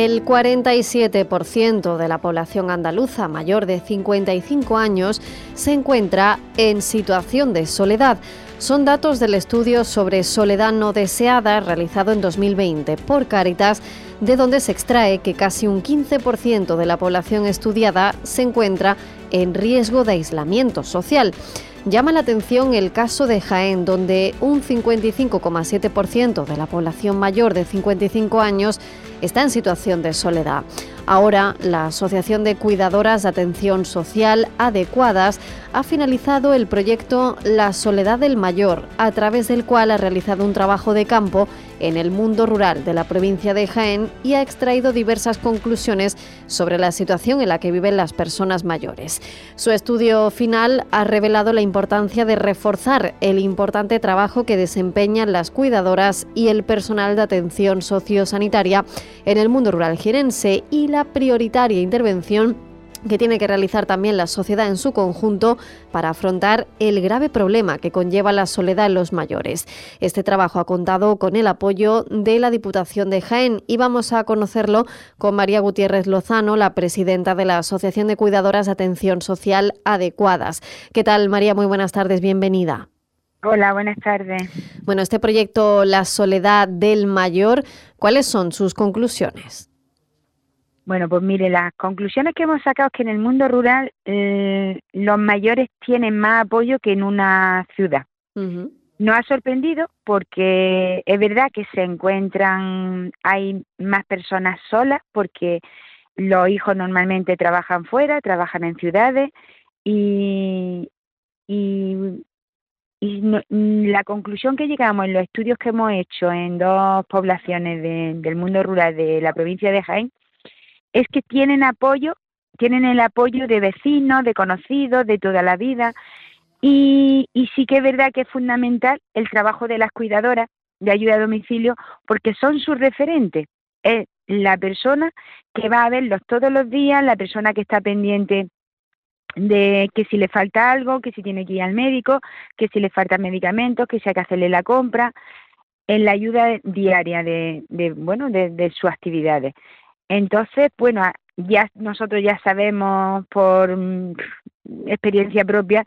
El 47% de la población andaluza mayor de 55 años se encuentra en situación de soledad. Son datos del estudio sobre soledad no deseada realizado en 2020 por Caritas, de donde se extrae que casi un 15% de la población estudiada se encuentra en riesgo de aislamiento social. Llama la atención el caso de Jaén, donde un 55,7% de la población mayor de 55 años está en situación de soledad. Ahora, la Asociación de Cuidadoras de Atención Social Adecuadas ha finalizado el proyecto La Soledad del Mayor, a través del cual ha realizado un trabajo de campo en el mundo rural de la provincia de Jaén y ha extraído diversas conclusiones sobre la situación en la que viven las personas mayores. Su estudio final ha revelado la importancia de reforzar el importante trabajo que desempeñan las cuidadoras y el personal de atención sociosanitaria en el mundo rural jirense y la prioritaria intervención que tiene que realizar también la sociedad en su conjunto para afrontar el grave problema que conlleva la soledad en los mayores. Este trabajo ha contado con el apoyo de la Diputación de Jaén y vamos a conocerlo con María Gutiérrez Lozano, la presidenta de la Asociación de Cuidadoras de Atención Social Adecuadas. ¿Qué tal, María? Muy buenas tardes, bienvenida. Hola, buenas tardes. Bueno, este proyecto La Soledad del Mayor, ¿cuáles son sus conclusiones? Bueno, pues mire, las conclusiones que hemos sacado es que en el mundo rural eh, los mayores tienen más apoyo que en una ciudad. Nos ha sorprendido porque es verdad que se encuentran, hay más personas solas porque los hijos normalmente trabajan fuera, trabajan en ciudades y, y, la conclusión que llegamos en los estudios que hemos hecho en dos poblaciones del mundo rural de la provincia de Jaén es que tienen apoyo, tienen el apoyo de vecinos, de conocidos, de toda la vida. Y, sí que es verdad que es fundamental el trabajo de las cuidadoras de ayuda a domicilio porque son sus referentes. Es la persona que va a verlos todos los días, la persona que está pendiente de que si le falta algo, que si tiene que ir al médico, que si le faltan medicamentos, que si hay que hacerle la compra, en la ayuda diaria de, bueno de sus actividades. Entonces, bueno, ya nosotros ya sabemos por mm, experiencia propia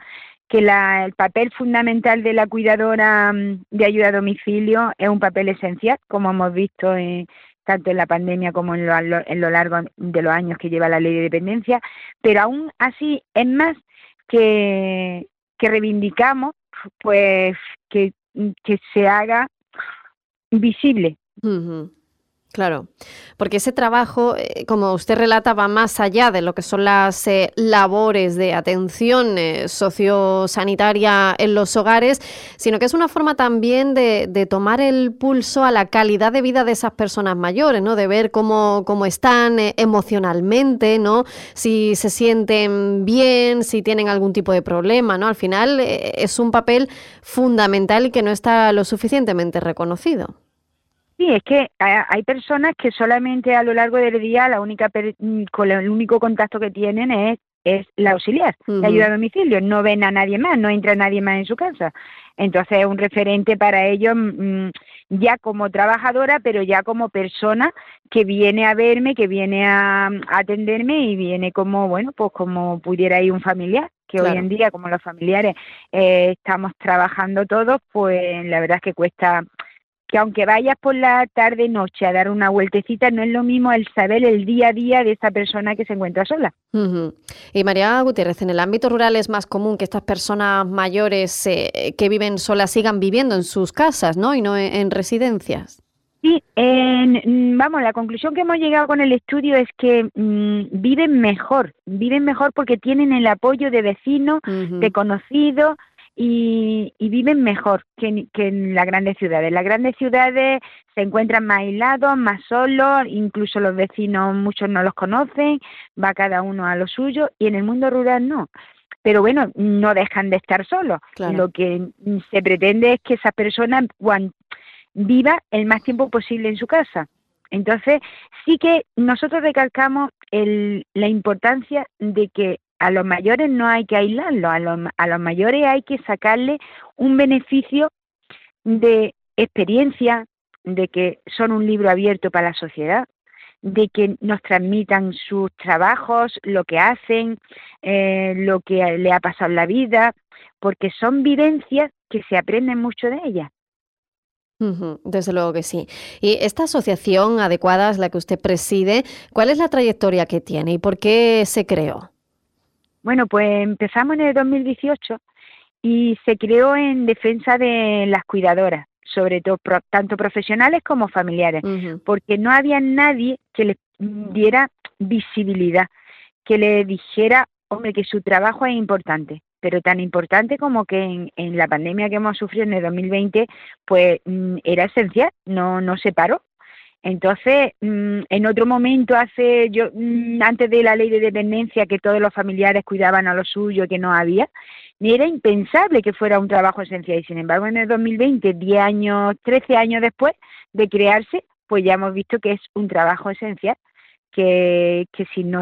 que el papel fundamental de la cuidadora mm, de ayuda a domicilio es un papel esencial, como hemos visto tanto en la pandemia como en lo, largo de los años que lleva la ley de dependencia, pero aún así es más que, reivindicamos pues que, se haga visible. Claro, porque ese trabajo, eh, como usted relata, va más allá de lo que son las eh, labores de atención eh, sociosanitaria en los hogares, sino que es una forma también de, tomar el pulso a la calidad de vida de esas personas mayores, ¿no? De ver cómo, cómo están emocionalmente, ¿no? Si se sienten bien, si tienen algún tipo de problema, ¿no? Al final es un papel fundamental y que no está lo suficientemente reconocido. Sí, es que hay personas que solamente a lo largo del día la única mm, con el único contacto que tienen es es la auxiliar, la ayuda a domicilio, no ven a nadie más, no entra nadie más en su casa. Entonces es un referente para ellos mm, ya como trabajadora, pero ya como persona que viene a verme, que viene a, atenderme y viene como, bueno, pues como pudiera ir un familiar, que hoy en día como los familiares eh, estamos trabajando todos, pues la verdad es que cuesta que aunque vayas por la tarde noche a dar una vueltecita, no es lo mismo el saber el día a día de esa persona que se encuentra sola. Y María Gutiérrez, en el ámbito rural es más común que estas personas mayores eh, que viven solas sigan viviendo en sus casas, ¿no? Y no en, residencias. Sí, vamos, la conclusión que hemos llegado con el estudio es que mm, viven mejor, viven mejor porque tienen el apoyo de vecinos, de conocidos, y, viven mejor que, en las grandes ciudades. Las grandes ciudades se encuentran más aislados, más solos, incluso los vecinos muchos no los conocen, va cada uno a lo suyo y en el mundo rural no. Pero bueno, no dejan de estar solos. Lo que se pretende es que esa persona viva el más tiempo posible en su casa. Entonces, sí que nosotros recalcamos la importancia de que a los mayores no hay que aislarlos, a los, a los mayores hay que sacarle un beneficio de experiencia, de que son un libro abierto para la sociedad, de que nos transmitan sus trabajos, lo que hacen, eh, lo que le ha pasado en la vida, porque son vivencias que se aprenden mucho de ellas. Desde luego que sí. Y esta asociación adecuada es la que usted preside. ¿Cuál es la trayectoria que tiene y por qué se creó? Bueno, pues empezamos en el 2018 y se creó en defensa de las cuidadoras, sobre todo tanto profesionales como familiares, porque no había nadie que les diera visibilidad, que le dijera, hombre, que su trabajo es importante, pero tan importante como que en, en la pandemia que hemos sufrido en el 2020, pues mm, era esencial, no, no se paró, entonces, mm, en otro momento, hace yo mm, antes de la ley de dependencia, que todos los familiares cuidaban a lo suyo, que no había, ni era impensable que fuera un trabajo esencial. Y sin embargo, en el 2020, 10 años, 13 años después de crearse, pues ya hemos visto que es un trabajo esencial que, que, si no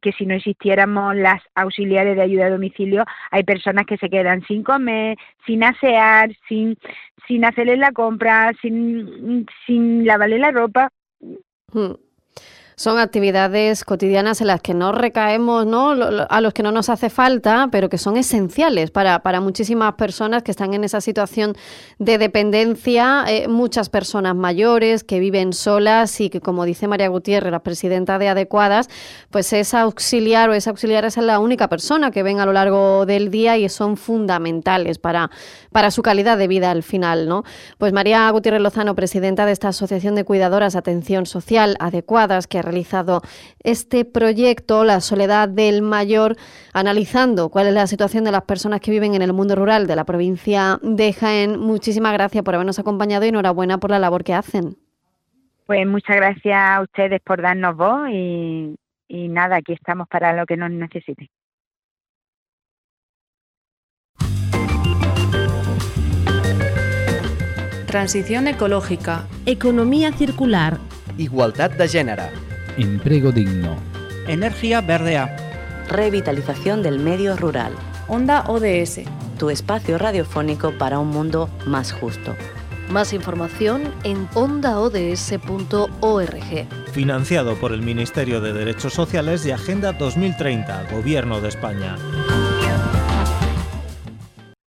que si no existiéramos las auxiliares de ayuda a domicilio, hay personas que se quedan sin comer, sin asear, sin, sin hacerle la compra, sin, sin lavarle la ropa. Hmm. Son actividades cotidianas en las que no recaemos, ¿no? A los que no nos hace falta, pero que son esenciales para, para muchísimas personas que están en esa situación de dependencia, eh, muchas personas mayores que viven solas y que, como dice María Gutiérrez, la presidenta de Adecuadas, pues es auxiliar o esa auxiliar es la única persona que ven a lo largo del día y son fundamentales para, para su calidad de vida al final, ¿no? Pues María Gutiérrez Lozano, presidenta de esta Asociación de Cuidadoras Atención Social Adecuadas, que realizado este proyecto, La Soledad del Mayor, analizando cuál es la situación de las personas que viven en el mundo rural de la provincia de Jaén. Muchísimas gracias por habernos acompañado y enhorabuena por la labor que hacen. Pues muchas gracias a ustedes por darnos voz y, y nada, aquí estamos para lo que nos necesiten. Transición ecológica. Economía circular. Igualdad de género. Empleo digno. Energía verdea. Revitalización del medio rural. Onda ODS. Tu espacio radiofónico para un mundo más justo. Más información en ondaods.org. Financiado por el Ministerio de Derechos Sociales y Agenda 2030, Gobierno de España.